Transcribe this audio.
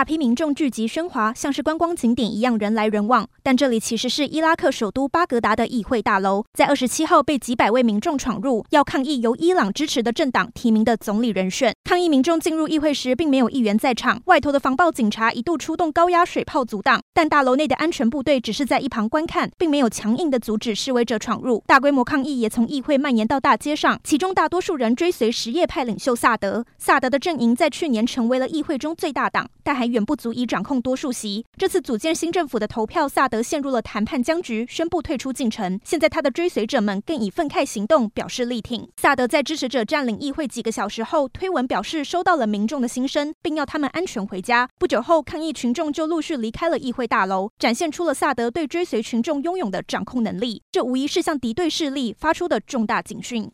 大批民众聚集喧哗，像是观光景点一样人来人往。但这里其实是伊拉克首都巴格达的议会大楼，在二十七号被几百位民众闯入，要抗议由伊朗支持的政党提名的总理人选。抗议民众进入议会时，并没有议员在场，外头的防暴警察一度出动高压水炮阻挡，但大楼内的安全部队只是在一旁观看，并没有强硬的阻止示威者闯入。大规模抗议也从议会蔓延到大街上，其中大多数人追随什叶派领袖萨德。萨德的阵营在去年成为了议会中最大党，但还远不足以掌控多数席。这次组建新政府的投票，萨德陷入了谈判僵局，宣布退出进程。现在他的追随者们更以愤慨行动表示力挺。萨德在支持者占领议会几个小时后，推文表示收到了民众的心声，并要他们安全回家。不久后，抗议群众就陆续离开了议会大楼，展现出了萨德对追随群众拥有的掌控能力。这无疑是向敌对势力发出的重大警讯。